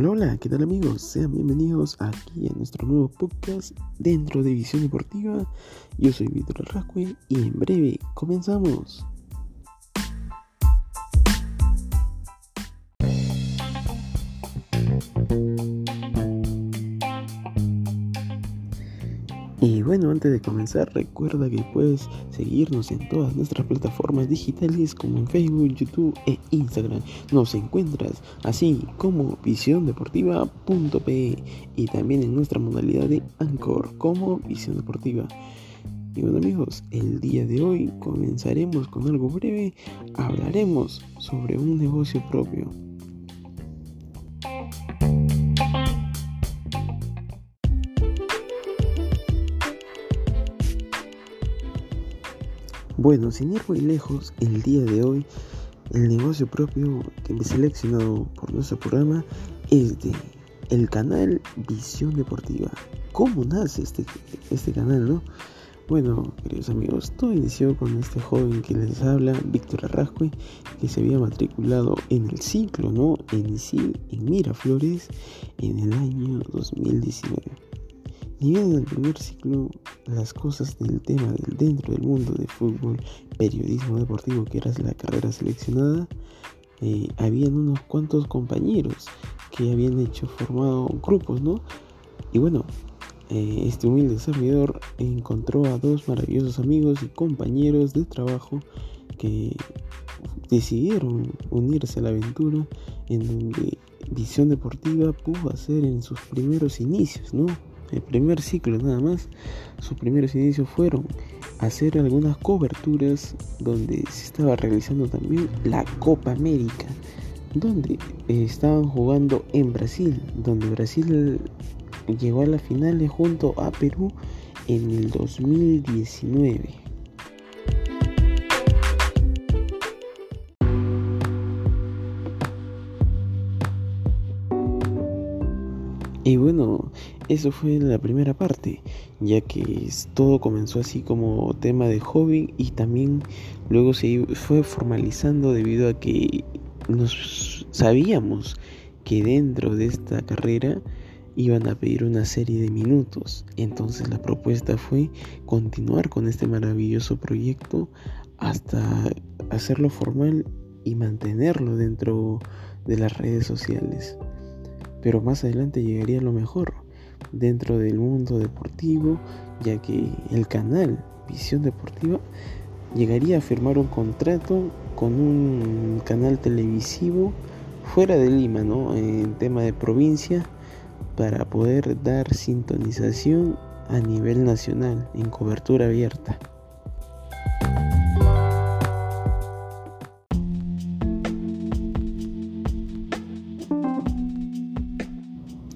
Hola, hola, ¿qué tal amigos? Sean bienvenidos aquí a nuestro nuevo podcast dentro de Visión Deportiva. Yo soy Víctor Rascue y en breve comenzamos. Y bueno, antes de comenzar, recuerda que puedes seguirnos en todas nuestras plataformas digitales como en Facebook, YouTube e Instagram. Nos encuentras así como visiondeportiva.pe y también en nuestra modalidad de Anchor como Visión Deportiva. Y bueno amigos, el día de hoy comenzaremos con algo breve. Hablaremos sobre un negocio propio. Bueno, sin ir muy lejos, el día de hoy el negocio propio que me seleccionado por nuestro programa es de el canal Visión Deportiva. ¿Cómo nace este, este canal, no? Bueno, queridos amigos, todo inició con este joven que les habla, Víctor Arrascue, que se había matriculado en el ciclo, ¿no? En ISIL, en Miraflores, en el año 2019. Ni bien en el primer ciclo las cosas del tema del dentro del mundo de fútbol, periodismo deportivo, que era la carrera seleccionada, eh, habían unos cuantos compañeros que habían hecho formado grupos, ¿no? Y bueno, eh, este humilde servidor encontró a dos maravillosos amigos y compañeros de trabajo que decidieron unirse a la aventura en donde Visión Deportiva pudo hacer en sus primeros inicios, ¿no? El primer ciclo nada más, sus primeros inicios fueron hacer algunas coberturas donde se estaba realizando también la Copa América, donde estaban jugando en Brasil, donde Brasil llegó a la final junto a Perú en el 2019. Y bueno, eso fue la primera parte, ya que todo comenzó así como tema de hobby y también luego se fue formalizando debido a que nos sabíamos que dentro de esta carrera iban a pedir una serie de minutos. Entonces la propuesta fue continuar con este maravilloso proyecto hasta hacerlo formal y mantenerlo dentro de las redes sociales pero más adelante llegaría lo mejor dentro del mundo deportivo, ya que el canal Visión Deportiva llegaría a firmar un contrato con un canal televisivo fuera de Lima, ¿no? En tema de provincia, para poder dar sintonización a nivel nacional en cobertura abierta.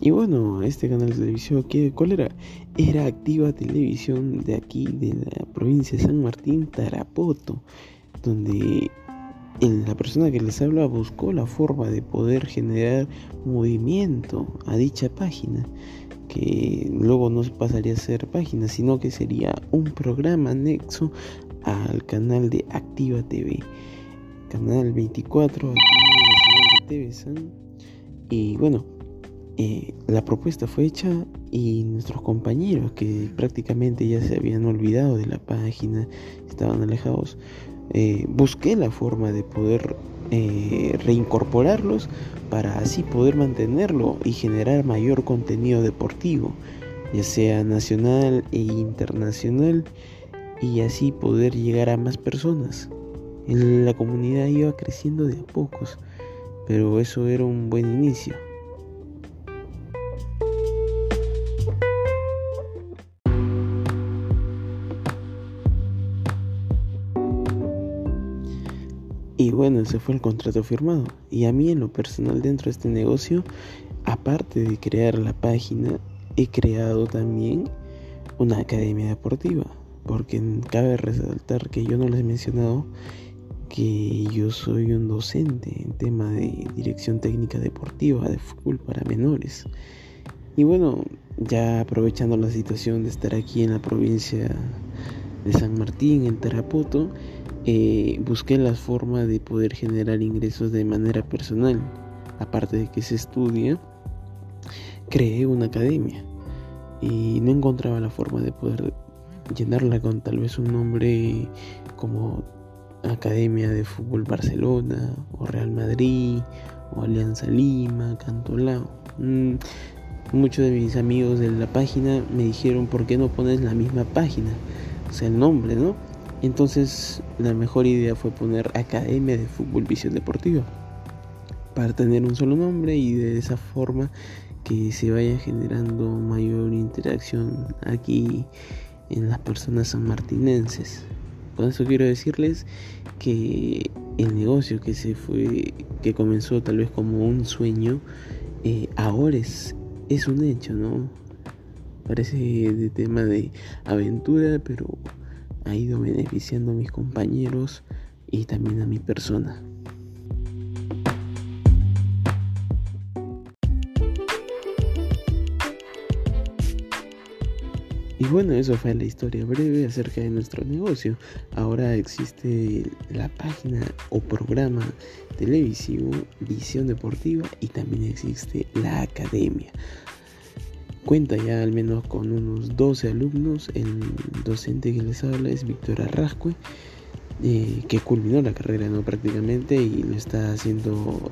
Y bueno, este canal de televisión, ¿cuál era? Era Activa Televisión de aquí, de la provincia de San Martín, Tarapoto, donde la persona que les habla buscó la forma de poder generar movimiento a dicha página, que luego no pasaría a ser página, sino que sería un programa anexo al canal de Activa TV, canal 24 aquí en la TV San. Y bueno, eh, la propuesta fue hecha y nuestros compañeros que prácticamente ya se habían olvidado de la página, estaban alejados, eh, busqué la forma de poder eh, reincorporarlos para así poder mantenerlo y generar mayor contenido deportivo, ya sea nacional e internacional, y así poder llegar a más personas. La comunidad iba creciendo de a pocos, pero eso era un buen inicio. Bueno, ese fue el contrato firmado. Y a mí en lo personal dentro de este negocio, aparte de crear la página, he creado también una academia deportiva. Porque cabe resaltar que yo no les he mencionado que yo soy un docente en tema de dirección técnica deportiva de fútbol para menores. Y bueno, ya aprovechando la situación de estar aquí en la provincia de San Martín, en Tarapoto, eh, busqué la forma de poder generar ingresos de manera personal. Aparte de que se estudia, creé una academia y no encontraba la forma de poder llenarla con tal vez un nombre como Academia de Fútbol Barcelona o Real Madrid o Alianza Lima, Cantolao. Mm, muchos de mis amigos de la página me dijeron por qué no pones la misma página, o sea, el nombre, ¿no? Entonces la mejor idea fue poner Academia de Fútbol Visión Deportiva para tener un solo nombre y de esa forma que se vaya generando mayor interacción aquí en las personas sanmartinenses. Con eso quiero decirles que el negocio que se fue, que comenzó tal vez como un sueño, eh, ahora es, es un hecho, ¿no? Parece de tema de aventura, pero ha ido beneficiando a mis compañeros y también a mi persona. Y bueno, eso fue la historia breve acerca de nuestro negocio. Ahora existe la página o programa televisivo Visión Deportiva y también existe la academia. Cuenta ya al menos con unos 12 alumnos. El docente que les habla es Víctor Arrascue, eh, que culminó la carrera no prácticamente y lo está haciendo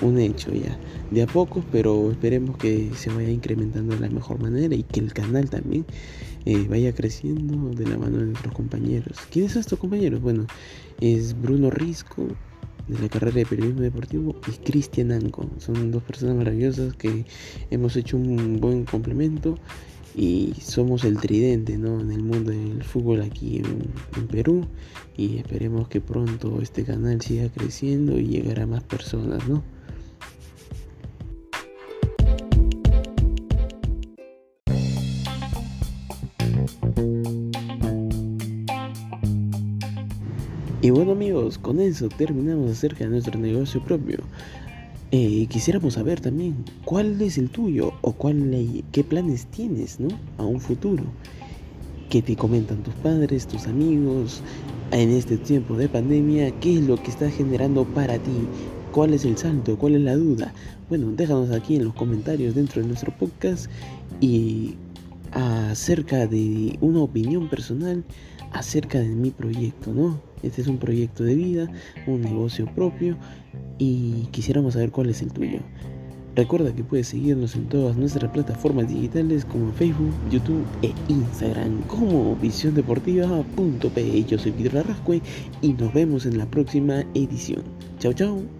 un hecho ya. De a poco, pero esperemos que se vaya incrementando de la mejor manera y que el canal también eh, vaya creciendo de la mano de nuestros compañeros. ¿Quiénes son estos compañeros? Bueno, es Bruno Risco de la carrera de periodismo deportivo y Cristian Anco. Son dos personas maravillosas que hemos hecho un buen complemento y somos el tridente ¿no? en el mundo del fútbol aquí en, en, Perú y esperemos que pronto este canal siga creciendo y llegará a más personas, ¿no? Y bueno amigos, con eso terminamos acerca de nuestro negocio propio. Eh, quisiéramos saber también cuál es el tuyo o cuál, qué planes tienes ¿no? a un futuro. ¿Qué te comentan tus padres, tus amigos en este tiempo de pandemia? ¿Qué es lo que está generando para ti? ¿Cuál es el salto? ¿Cuál es la duda? Bueno, déjanos aquí en los comentarios dentro de nuestro podcast y acerca de una opinión personal acerca de mi proyecto, ¿no? Este es un proyecto de vida, un negocio propio y quisiéramos saber cuál es el tuyo. Recuerda que puedes seguirnos en todas nuestras plataformas digitales como Facebook, YouTube e Instagram como visiondeportiva.pe. Yo soy Pedro Arrascue y nos vemos en la próxima edición. Chao, chao.